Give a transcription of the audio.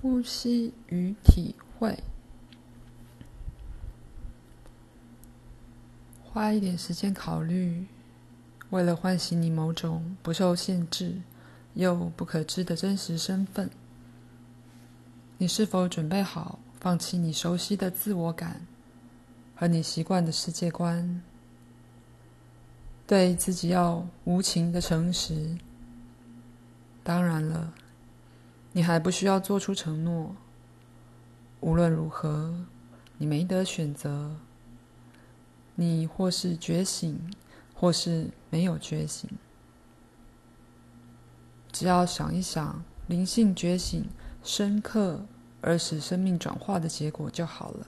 呼吸与体会，花一点时间考虑，为了唤醒你某种不受限制又不可知的真实身份，你是否准备好放弃你熟悉的自我感和你习惯的世界观？对自己要无情的诚实。当然了，你还不需要做出承诺。无论如何，你没得选择。你或是觉醒，或是没有觉醒。只要想一想灵性觉醒深刻而使生命转化的结果就好了。